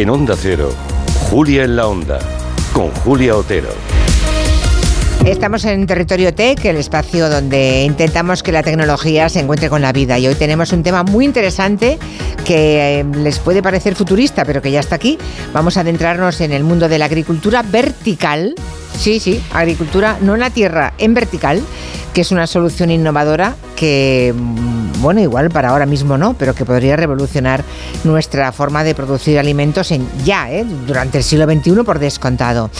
En Onda Cero, Julia en la Onda, con Julia Otero. Estamos en Territorio Tech, el espacio donde intentamos que la tecnología se encuentre con la vida. Y hoy tenemos un tema muy interesante que eh, les puede parecer futurista, pero que ya está aquí. Vamos a adentrarnos en el mundo de la agricultura vertical. Sí, sí, agricultura no en la tierra, en vertical, que es una solución innovadora que, mm, bueno, igual para ahora mismo no, pero que podría revolucionar nuestra forma de producir alimentos en ya, ¿eh? durante el siglo XXI por descontado.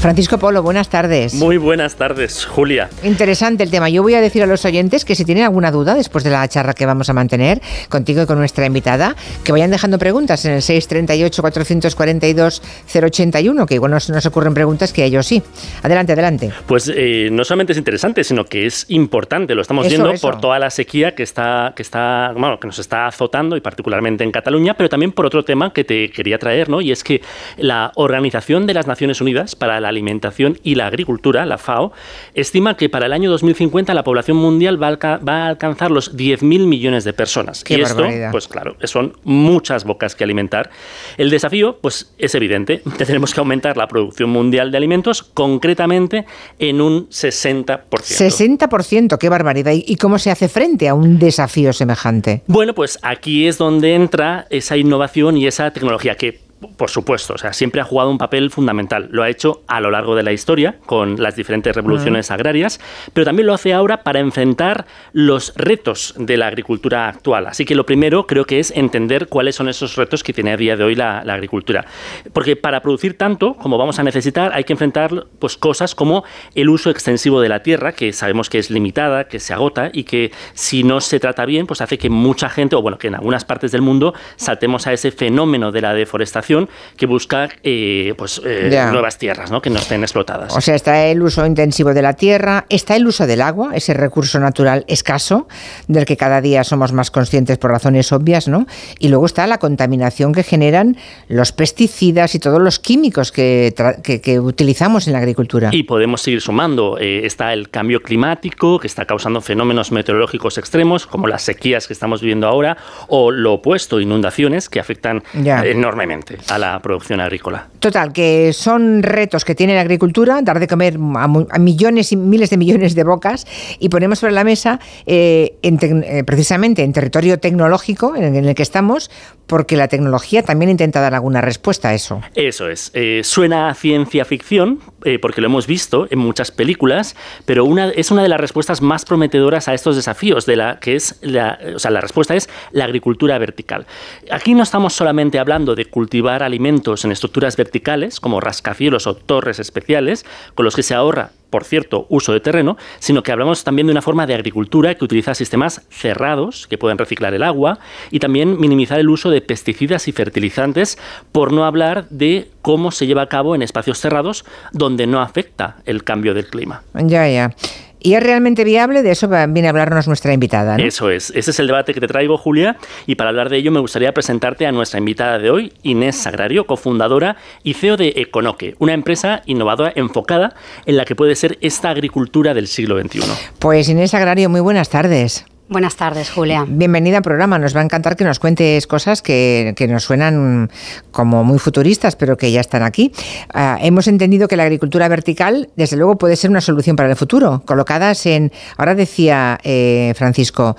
Francisco Polo, buenas tardes. Muy buenas tardes, Julia. Interesante el tema. Yo voy a decir a los oyentes que si tienen alguna duda después de la charla que vamos a mantener contigo y con nuestra invitada, que vayan dejando preguntas en el 638-442-081, que igual nos, nos ocurren preguntas que a ellos sí. Adelante, adelante. Pues eh, no solamente es interesante, sino que es importante. Lo estamos viendo por toda la sequía que está, que está, bueno, que nos está azotando y particularmente en Cataluña, pero también por otro tema que te quería traer, ¿no? Y es que la Organización de las Naciones Unidas para la Alimentación y la Agricultura, la FAO, estima que para el año 2050 la población mundial va a, alcanzar los 10.000 millones de personas. Qué y esto, pues claro, son muchas bocas que alimentar. El desafío, pues es evidente, tenemos que aumentar la producción mundial de alimentos, concretamente en un 60%. 60%, qué barbaridad. ¿Y cómo se hace frente a un desafío semejante? Bueno, pues aquí es donde entra esa innovación y esa tecnología que por supuesto, o sea, siempre ha jugado un papel fundamental. Lo ha hecho a lo largo de la historia con las diferentes revoluciones agrarias, pero también lo hace ahora para enfrentar los retos de la agricultura actual. Así que lo primero creo que es entender cuáles son esos retos que tiene a día de hoy la, agricultura. Porque para producir tanto como vamos a necesitar hay que enfrentar pues, cosas como el uso extensivo de la tierra, que sabemos que es limitada, que se agota y que si no se trata bien, pues hace que mucha gente, o bueno, que en algunas partes del mundo saltemos a ese fenómeno de la deforestación que busca eh, pues, eh, nuevas tierras ¿no? que no estén explotadas. O sea, está el uso intensivo de la tierra, está el uso del agua, ese recurso natural escaso, del que cada día somos más conscientes por razones obvias, ¿no? Y luego está la contaminación que generan los pesticidas y todos los químicos que, que, utilizamos en la agricultura. Y podemos seguir sumando. Eh, está el cambio climático, que está causando fenómenos meteorológicos extremos, como las sequías que estamos viviendo ahora, o lo opuesto, inundaciones, que afectan enormemente a la producción agrícola. Total, que son retos que tiene la agricultura, dar de comer a, millones y miles de millones de bocas, y ponemos sobre la mesa, eh, eh, precisamente en territorio tecnológico en el que estamos, porque la tecnología también intenta dar alguna respuesta a eso. Eso es. Eh, suena a ciencia ficción, porque lo hemos visto en muchas películas, pero es una de las respuestas más prometedoras a estos desafíos, de la que es la, la respuesta es la agricultura vertical. Aquí no estamos solamente hablando de cultivar alimentos en estructuras verticales, como rascacielos o torres especiales, con los que se ahorra por cierto, uso de terreno, sino que hablamos también de una forma de agricultura que utiliza sistemas cerrados que pueden reciclar el agua y también minimizar el uso de pesticidas y fertilizantes, por no hablar de cómo se lleva a cabo en espacios cerrados donde no afecta el cambio del clima. Ya, ya. ¿Y es realmente viable? De eso viene a hablarnos nuestra invitada. Eso es. Ese es el debate que te traigo, Julia. Y para hablar de ello me gustaría presentarte a nuestra invitada de hoy, Inés Sagrario, cofundadora y CEO de Econoque, una empresa innovadora enfocada en la que puede ser esta agricultura del siglo XXI. Pues Inés Sagrario, muy buenas tardes. Buenas tardes, Julia. Bienvenida al programa. Nos va a encantar que nos cuentes cosas que, nos suenan como muy futuristas, pero que ya están aquí. Ah, hemos entendido que la agricultura vertical, desde luego, puede ser una solución para el futuro, colocadas en, ahora decía eh, Francisco,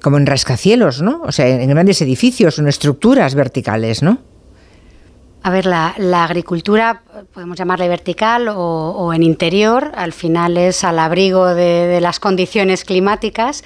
como en rascacielos, ¿no? O sea, en grandes edificios, en estructuras verticales, ¿no? A ver, la, agricultura, podemos llamarle vertical o, en interior, al final es al abrigo de, las condiciones climáticas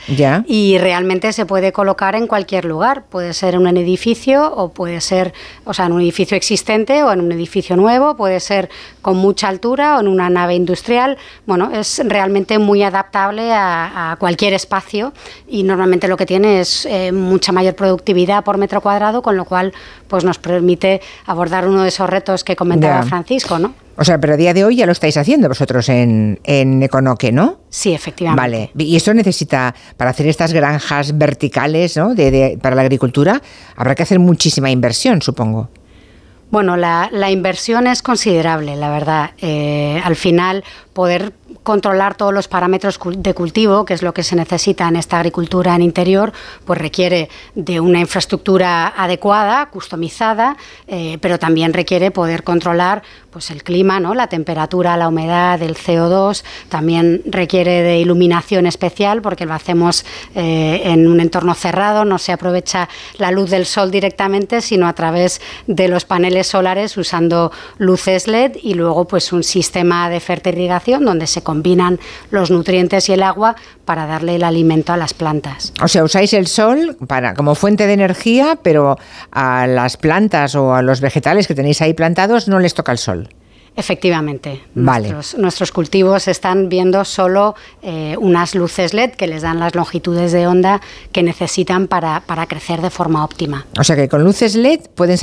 y realmente se puede colocar en cualquier lugar. Puede ser en un edificio o puede ser, o sea, en un edificio existente o en un edificio nuevo, puede ser con mucha altura o en una nave industrial. Bueno, es realmente muy adaptable a, cualquier espacio y normalmente lo que tiene es eh, mucha mayor productividad por metro cuadrado, con lo cual pues nos permite abordar uno de esos retos que comentaba Francisco, ¿no? O sea, pero a día de hoy ya lo estáis haciendo vosotros en, en Econoque, ¿no? Sí, efectivamente. Vale. Y eso necesita, para hacer estas granjas verticales ¿no? de, para la agricultura, habrá que hacer muchísima inversión, supongo. Bueno, la, inversión es considerable, la verdad. Eh, al final, poder controlar todos los parámetros de cultivo, que es lo que se necesita en esta agricultura en interior, pues requiere de una infraestructura adecuada, customizada, eh, pero también requiere poder controlar pues el clima, ¿no? la temperatura, la humedad, el CO2, también requiere de iluminación especial porque lo hacemos eh, en un entorno cerrado, no se aprovecha la luz del sol directamente, sino a través de los paneles solares usando luces LED y luego pues un sistema de fertirrigación donde se combinan los nutrientes y el agua para darle el alimento a las plantas. O sea, usáis el sol para como fuente de energía, pero a las plantas o a los vegetales que tenéis ahí plantados no les toca el sol. Efectivamente. Nuestros, cultivos están viendo solo eh, unas luces LED que les dan las longitudes de onda que necesitan para, crecer de forma óptima. O sea que con luces LED pueden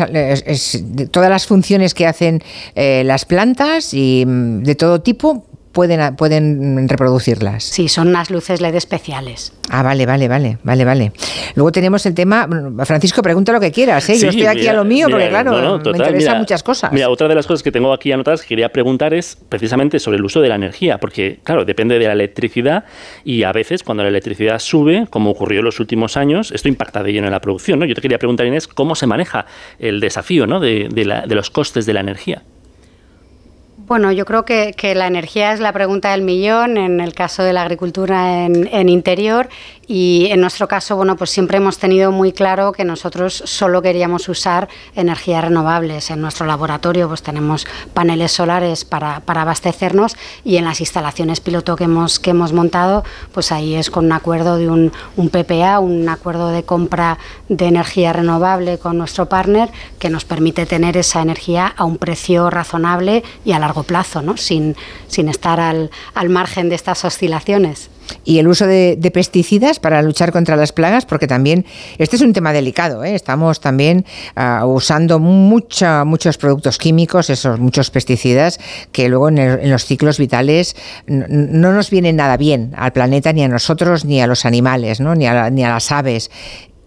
todas las funciones que hacen eh, las plantas y mm, de todo tipo pueden, pueden reproducirlas. Sí, son unas luces LED especiales. Ah, vale, vale, vale, vale, vale. Luego tenemos el tema, Francisco, pregunta lo que quieras, ¿eh? yo estoy aquí a lo mío porque claro, me interesan muchas cosas. Mira, otra de las cosas que tengo aquí anotadas que quería preguntar es precisamente sobre el uso de la energía, porque claro, depende de la electricidad y a veces cuando la electricidad sube, como ocurrió en los últimos años, esto impacta de lleno en la producción, ¿no? Yo te quería preguntar, Inés, ¿cómo se maneja el desafío ¿no? de, de los costes de la energía? Bueno, yo creo que, la energía es la pregunta del millón en el caso de la agricultura en, interior y en nuestro caso, bueno, pues siempre hemos tenido muy claro que nosotros solo queríamos usar energías renovables. En nuestro laboratorio pues tenemos paneles solares para, abastecernos y en las instalaciones piloto que hemos, que hemos montado, pues ahí es con un acuerdo de un, un PPA, un acuerdo de compra de energía renovable con nuestro partner que nos permite tener esa energía a un precio razonable y a largo plazo, ¿no? sin, sin estar al, al margen de estas oscilaciones y el uso de, pesticidas para luchar contra las plagas, porque también este es un tema delicado. ¿eh? Estamos también ah, usando mucha, muchos productos químicos, esos muchos pesticidas, que luego en, los ciclos vitales no, nos vienen nada bien al planeta, ni a nosotros, ni a los animales, ¿no? ni, a, ni a las aves.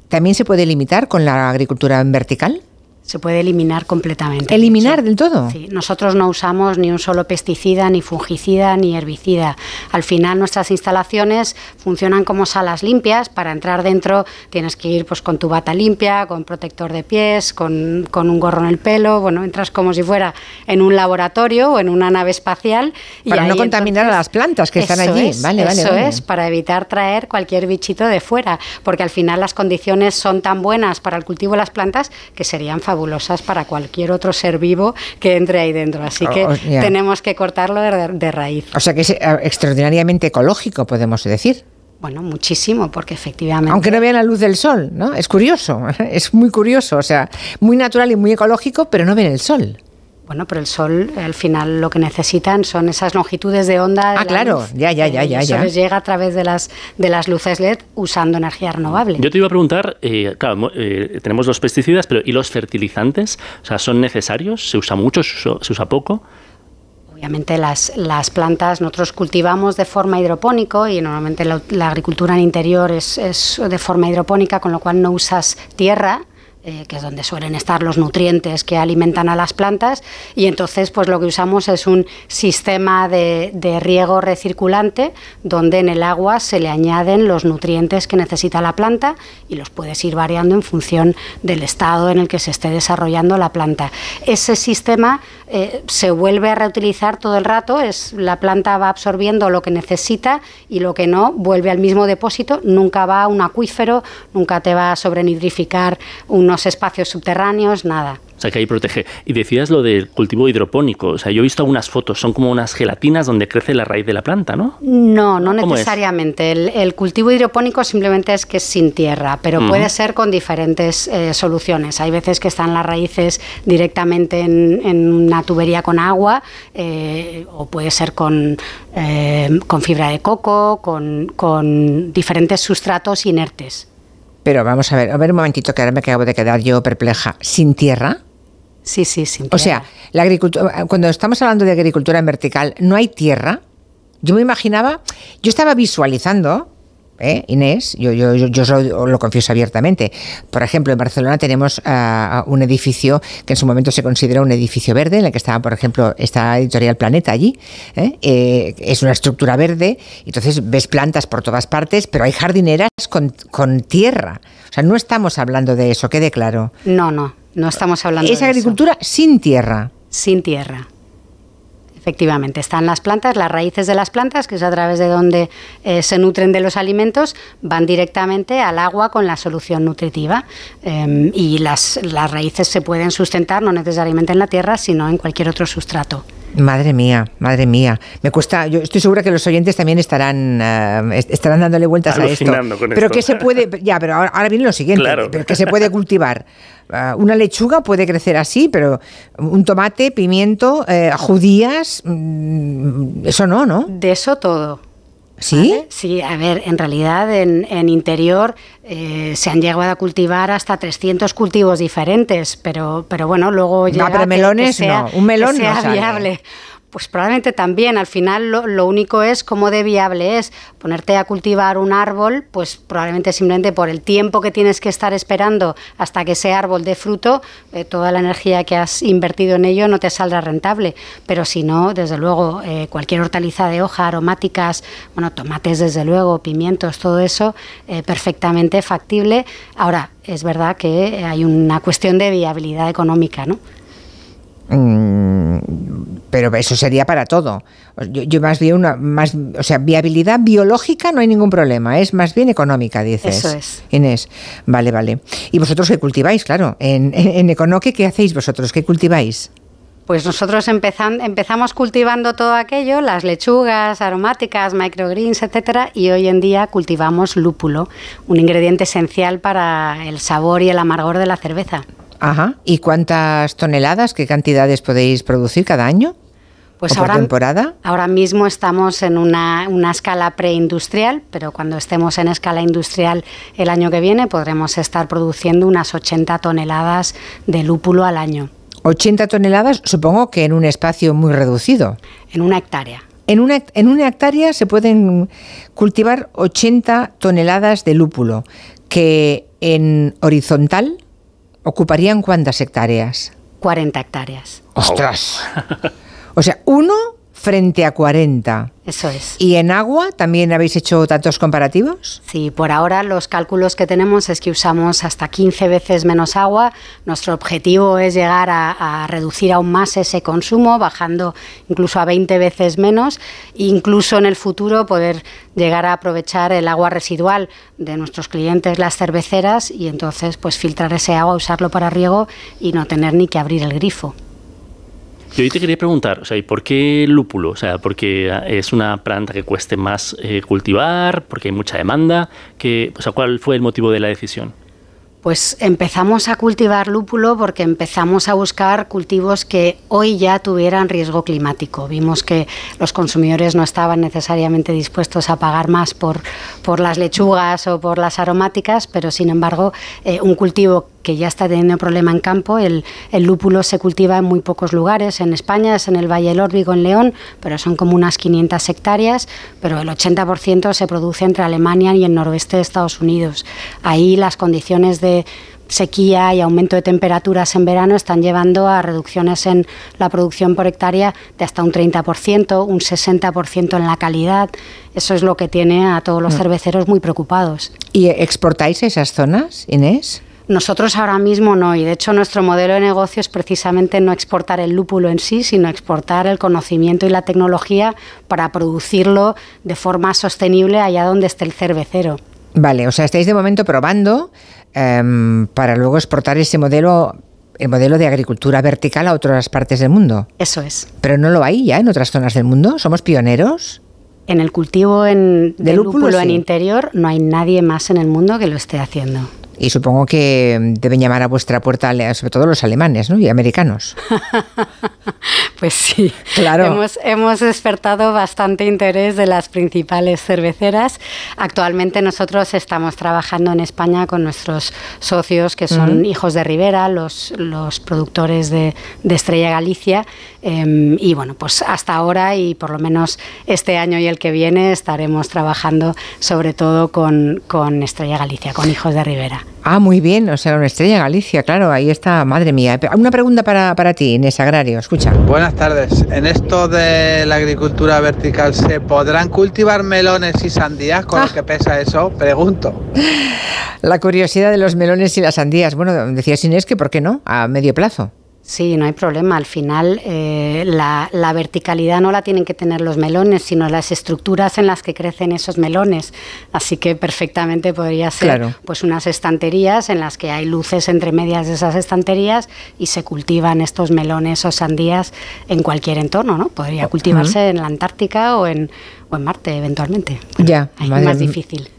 ¿También se puede limitar con la agricultura en vertical? Se puede eliminar completamente. ¿Eliminar del todo? Sí, nosotros no usamos ni un solo pesticida, ni fungicida, ni herbicida. Al final nuestras instalaciones funcionan como salas limpias. Para entrar dentro tienes que ir pues, con tu bata limpia, con protector de pies, con, un gorro en el pelo. Bueno, entras como si fuera en un laboratorio o en una nave espacial. Y para no contaminar a las plantas que están allí. vale, eso es, para evitar traer cualquier bichito de fuera. Porque al final las condiciones son tan buenas para el cultivo de las plantas que serían favorables para cualquier otro ser vivo que entre ahí dentro. Así que oh, tenemos que cortarlo de, raíz. O sea que es eh, extraordinariamente ecológico, podemos decir. Bueno, muchísimo, porque efectivamente. Aunque no vean la luz del sol, ¿no? Es curioso, es muy curioso, o sea, muy natural y muy ecológico, pero no ven el sol. Bueno, pero el sol, al final, lo que necesitan son esas longitudes de onda. ah, claro, ya, ya, ya, ya. Eso les llega a través de las, de las luces LED usando energía renovable. Yo te iba a preguntar, eh, claro, eh, tenemos los pesticidas, pero ¿y los fertilizantes? O sea, ¿son necesarios? ¿Se usa mucho? ¿Se usa, poco? Obviamente las, las, plantas nosotros cultivamos de forma hidropónico y normalmente la, la agricultura en interior es, es, de forma hidropónica, con lo cual no usas tierra, eh, que es donde suelen estar los nutrientes que alimentan a las plantas, y entonces pues lo que usamos es un sistema de, riego recirculante donde en el agua se le añaden los nutrientes que necesita la planta y los puedes ir variando en función del estado en el que se esté desarrollando la planta. Ese sistema eh, se vuelve a reutilizar todo el rato, es, la planta va absorbiendo lo que necesita y lo que no vuelve al mismo depósito, nunca va a un acuífero, nunca te va a sobrenitrificar un espacios subterráneos, nada. O sea, que ahí protege. Y decías lo del cultivo hidropónico. O sea, yo he visto algunas fotos, son como unas gelatinas donde crece la raíz de la planta, ¿no? No, no necesariamente. El, cultivo hidropónico simplemente es que es sin tierra, pero puede ser con diferentes eh, soluciones. Hay veces que están las raíces directamente en, una tubería con agua, eh, o puede ser con, eh, con fibra de coco, con, con diferentes sustratos inertes. Pero vamos a ver, a ver un momentito que ahora me acabo de quedar yo perpleja. ¿Sin tierra? Sí, sí, sin tierra. O sea, la agricultura, cuando estamos hablando de agricultura en vertical, ¿no hay tierra? Yo me imaginaba, yo estaba visualizando ¿eh? Inés, yo, yo, yo, lo confieso abiertamente. Por ejemplo, en Barcelona tenemos ah, un edificio que en su momento se considera un edificio verde, en el que estaba, por ejemplo, esta editorial Planeta allí. ¿eh? Eh, es una estructura verde, entonces ves plantas por todas partes, pero hay jardineras con, con tierra. O sea, no estamos hablando de eso, quede claro. No, no, no estamos hablando es agricultura sin tierra. Sin tierra. Efectivamente, están las plantas, las raíces de las plantas, que es a través de donde eh, se nutren de los alimentos, van directamente al agua con la solución nutritiva. Em, y las, las raíces se pueden sustentar no necesariamente en la tierra, sino en cualquier otro sustrato. Madre mía, madre mía. Me cuesta, yo estoy segura que los oyentes también estarán, eh, estarán dándole vueltas a esto. pero que se puede, ya, pero ahora, viene lo siguiente, pero que se puede cultivar. Ah, una lechuga puede crecer así, pero un tomate, pimiento, eh, judías, mm, eso no, ¿no? De eso todo. ¿Sí? Sí, a ver, en realidad en, interior eh, se han llegado a cultivar hasta 300 cultivos diferentes, pero, pero bueno, luego ya... No, pero melones no, un melón no sea viable. Pues probablemente también. Al final lo, único es cómo de viable es ponerte a cultivar un árbol, pues probablemente simplemente por el tiempo que tienes que estar esperando hasta que ese árbol dé fruto, eh, toda la energía que has invertido en ello no te saldrá rentable. Pero si no, desde luego, eh, cualquier hortaliza de hoja, aromáticas, bueno, tomates desde luego, pimientos, todo eso, eh, perfectamente factible. Ahora, es verdad que hay una cuestión de viabilidad económica, ¿no? Mm, pero eso sería para todo. Yo, más bien una más, o sea, viabilidad biológica no hay ningún problema, es más bien económica, dices. Eso es. Inés, vale, vale. ¿Y vosotros qué cultiváis? Claro, en, en, Econoque, ¿qué hacéis vosotros? ¿Qué cultiváis? Pues nosotros empezamos cultivando todo aquello, las lechugas aromáticas, microgreens, etcétera, y hoy en día cultivamos lúpulo, un ingrediente esencial para el sabor y el amargor de la cerveza. Ajá. ¿Y cuántas toneladas, qué cantidades podéis producir cada año? Pues ahora, temporada? ahora mismo estamos en una, escala preindustrial, pero cuando estemos en escala industrial el año que viene podremos estar produciendo unas 80 toneladas de lúpulo al año. 80 toneladas, supongo que en un espacio muy reducido. En una hectárea. En una, en una hectárea se pueden cultivar 80 toneladas de lúpulo, que en horizontal ocuparían cuántas hectáreas? 40 hectáreas. ¡Ostras! O sea, uno frente a 40. Eso es. ¿Y en agua también habéis hecho datos comparativos? Sí, por ahora los cálculos que tenemos es que usamos hasta 15 veces menos agua. Nuestro objetivo es llegar a, reducir aún más ese consumo, bajando incluso a 20 veces menos, e incluso en el futuro poder llegar a aprovechar el agua residual de nuestros clientes, las cerveceras, y entonces pues filtrar ese agua, usarlo para riego y no tener ni que abrir el grifo. Yo te quería preguntar, o sea, ¿y por qué lúpulo? O sea, porque es una planta que cueste más eh, cultivar, porque hay mucha demanda, que, o sea, ¿cuál fue el motivo de la decisión? Pues empezamos a cultivar lúpulo porque empezamos a buscar cultivos que hoy ya tuvieran riesgo climático. Vimos que los consumidores no estaban necesariamente dispuestos a pagar más por, por las lechugas o por las aromáticas, pero sin embargo eh, un cultivo que ya está teniendo problema en campo. El, lúpulo se cultiva en muy pocos lugares. En España es en el Valle del Órbigo, en León, pero son como unas 500 hectáreas, pero el 80% se produce entre Alemania y el noroeste de Estados Unidos. Ahí las condiciones de sequía y aumento de temperaturas en verano están llevando a reducciones en la producción por hectárea de hasta un 30%, un 60% en la calidad. Eso es lo que tiene a todos los mm. cerveceros muy preocupados. ¿Y exportáis esas zonas, Inés? Nosotros ahora mismo no, y de hecho nuestro modelo de negocio es precisamente no exportar el lúpulo en sí, sino exportar el conocimiento y la tecnología para producirlo de forma sostenible allá donde esté el cervecero. Vale, o sea, estáis de momento probando em, para luego exportar ese modelo el modelo de agricultura vertical a otras partes del mundo. Eso es. Pero no lo hay ya en otras zonas del mundo. ¿Somos pioneros? En el cultivo en, de, lúpulo, en interior no hay nadie más en el mundo que lo esté haciendo. Y supongo que deben llamar a vuestra puerta, sobre todo los alemanes ¿no? y americanos. Pues sí, claro. Hemos, hemos despertado bastante interés de las principales cerveceras. Actualmente nosotros estamos trabajando en España con nuestros socios que son hijos de Rivera, los, los productores de, de Estrella Galicia. Em, y bueno, pues hasta ahora y por lo menos este año y el que viene estaremos trabajando sobre todo con, con Estrella Galicia, con hijos de Rivera. Ah, muy bien, o sea, una estrella Galicia, claro, ahí está, madre mía. Una pregunta para, para ti, Inés Agrario, escucha. Buenas tardes. En esto de la agricultura vertical, ¿se podrán cultivar melones y sandías con lo ah. que pesa eso? Pregunto. La curiosidad de los melones y las sandías. Bueno, decías Inés que ¿por qué no? A medio plazo. Sí, no hay problema. Al final, eh, la, verticalidad no la tienen que tener los melones, sino las estructuras en las que crecen esos melones. Así que perfectamente podría ser pues unas estanterías en las que hay luces entre medias de esas estanterías y se cultivan estos melones o sandías en cualquier entorno, ¿no? Podría cultivarse en la Antártica o en, o en Marte eventualmente. ya, es más difícil.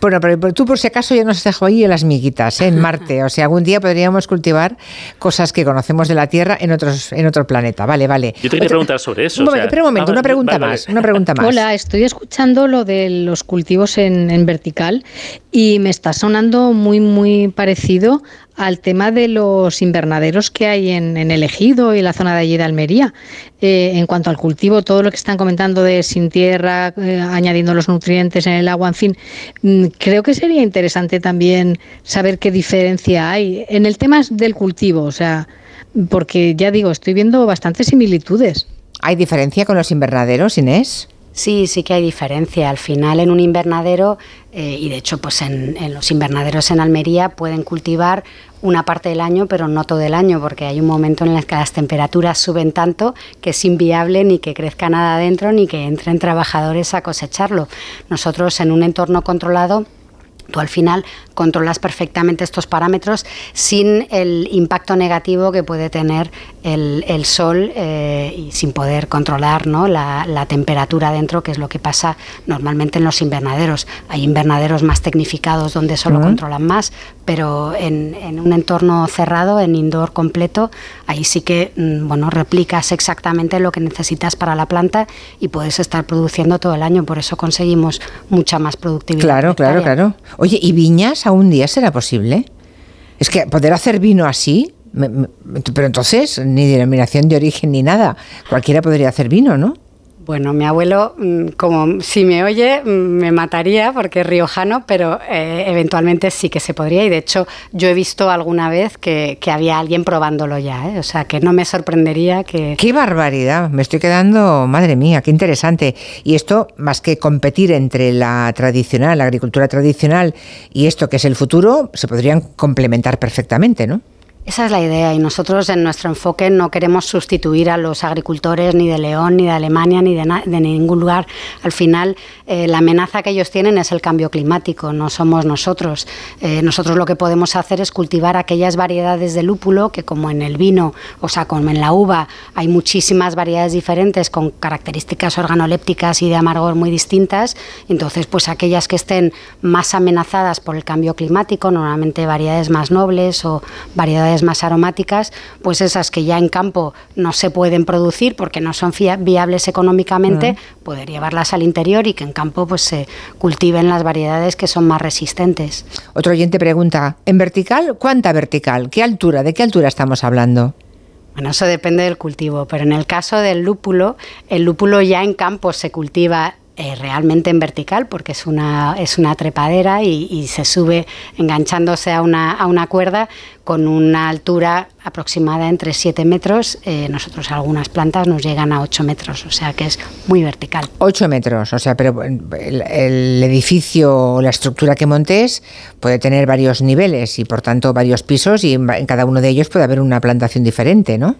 Bueno, pero tú por si acaso ya nos has dejado ahí en las miguitas, ¿eh? en Marte. O sea, algún día podríamos cultivar cosas que conocemos de la Tierra en otros en otro planeta. Vale, vale. Yo te quería preguntar sobre eso. Un momento, un momento, una pregunta más, una pregunta más. Hola, estoy escuchando lo de los cultivos en, en vertical y me está sonando muy muy parecido al tema de los invernaderos que hay en, el ejido y la zona de allí de Almería. Eh, en cuanto al cultivo, todo lo que están comentando de sin tierra, eh, añadiendo los nutrientes en el agua, en fin, mm, creo que sería interesante también saber qué diferencia hay en el tema del cultivo, o sea, porque ya digo, estoy viendo bastantes similitudes. ¿Hay diferencia con los invernaderos, Inés? Sí, sí que hay diferencia. Al final, en un invernadero, eh, y de hecho, pues en, los invernaderos en Almería pueden cultivar una parte del año, pero no todo el año, porque hay un momento en el que las temperaturas suben tanto que es inviable ni que crezca nada adentro ni que entren trabajadores a cosecharlo. Nosotros, en un entorno controlado, Tú al final controlas perfectamente estos parámetros sin el impacto negativo que puede tener el, sol eh, y sin poder controlar ¿no? la, temperatura dentro, que es lo que pasa normalmente en los invernaderos. Hay invernaderos más tecnificados donde solo controlan más, pero en, un entorno cerrado, en indoor completo, ahí sí que mm, bueno, replicas exactamente lo que necesitas para la planta y puedes estar produciendo todo el año. Por eso conseguimos mucha más productividad. Claro, claro, claro. Oye, ¿y viñas un día será posible? Es que poder hacer vino así, pero entonces ni denominación de origen ni nada. Cualquiera podría hacer vino, ¿no? Bueno, mi abuelo, mm, como si me oye, mm, me mataría porque es riojano, pero eh, eventualmente sí que se podría. Y de hecho, yo he visto alguna vez que, había alguien probándolo ya. ¿eh? O sea, que no me sorprendería que. ¡Qué barbaridad! Me estoy quedando, madre mía, qué interesante. Y esto, más que competir entre la tradicional, la agricultura tradicional y esto que es el futuro, se podrían complementar perfectamente, ¿no? Esa es la idea y nosotros en nuestro enfoque no queremos sustituir a los agricultores ni de León, ni de Alemania, ni de, ningún lugar. Al final, eh, la amenaza que ellos tienen es el cambio climático, no somos nosotros. Eh, nosotros lo que podemos hacer es cultivar aquellas variedades de lúpulo que como en el vino, o sea, como en la uva, hay muchísimas variedades diferentes con características organolépticas y de amargor muy distintas. Entonces, pues aquellas que estén más amenazadas por el cambio climático, normalmente variedades más nobles o variedades más aromáticas, pues esas que ya en campo no se pueden producir porque no son viables económicamente, poder llevarlas al interior y que en campo pues se cultiven las variedades que son más resistentes. Otro oyente pregunta, ¿en vertical cuánta vertical? ¿Qué altura? ¿De qué altura estamos hablando? Bueno, eso depende del cultivo, pero en el caso del lúpulo, el lúpulo ya en campo se cultiva eh, realmente en vertical porque es una, es una trepadera y, se sube enganchándose a una, a una, cuerda con una altura aproximada entre 7 metros. Eh, nosotros algunas plantas nos llegan a 8 metros, o sea que es muy vertical. 8 metros, o sea, pero el, el edificio o la estructura que montes puede tener varios niveles y por tanto varios pisos y en cada uno de ellos puede haber una plantación diferente, ¿no?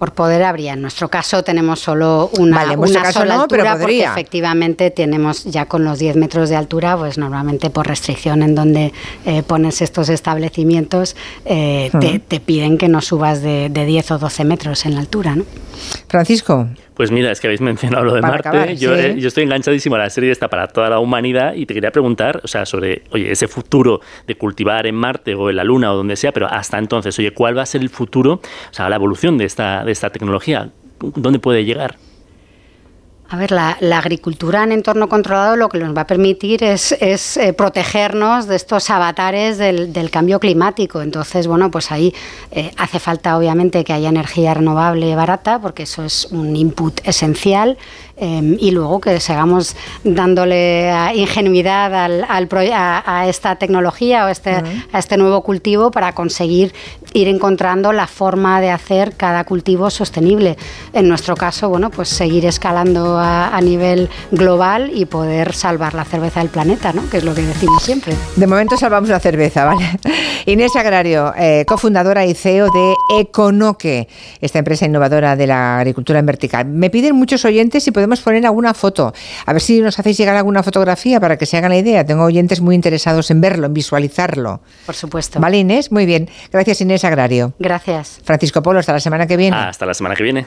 Por poder habría. En nuestro caso tenemos solo una, sola altura porque efectivamente tenemos ya con los 10 metros de altura, pues normalmente por restricción en donde eh, pones estos establecimientos eh, te, piden que no subas de, de, 10 o 12 metros en la altura. ¿no? Francisco. Pues mira, es que habéis mencionado lo de Marte. yo, eh, yo, estoy enganchadísimo a la serie esta para toda la humanidad y te quería preguntar, o sea, sobre, oye, ese futuro de cultivar en Marte o en la Luna o donde sea, pero hasta entonces, oye, ¿cuál va a ser el futuro, o sea, la evolución de esta, esta tecnología? ¿Dónde puede llegar? A ver, la, agricultura en entorno controlado lo que nos va a permitir es, eh, protegernos de estos avatares del, cambio climático. Entonces, bueno, pues ahí eh, hace falta obviamente que haya energía renovable barata, porque eso es un input esencial. Em, y luego que sigamos dándole ingenuidad al, a, esta tecnología o este, a este nuevo cultivo para conseguir ir encontrando la forma de hacer cada cultivo sostenible. En nuestro caso, bueno, pues seguir escalando a, nivel global y poder salvar la cerveza del planeta, ¿no? que es lo que decimos siempre. De momento salvamos la cerveza, ¿vale? Inés Agrario, eh, cofundadora y CEO de Econoque, esta empresa innovadora de la agricultura en vertical. Me piden muchos oyentes si podemos poner alguna foto. A ver si nos hacéis llegar alguna fotografía para que se hagan la idea. Tengo oyentes muy interesados en verlo, en visualizarlo. Por supuesto. ¿Vale, Inés? Muy bien. Gracias, Inés Agrario. Gracias. Francisco Polo, hasta la semana que viene. hasta la semana que viene.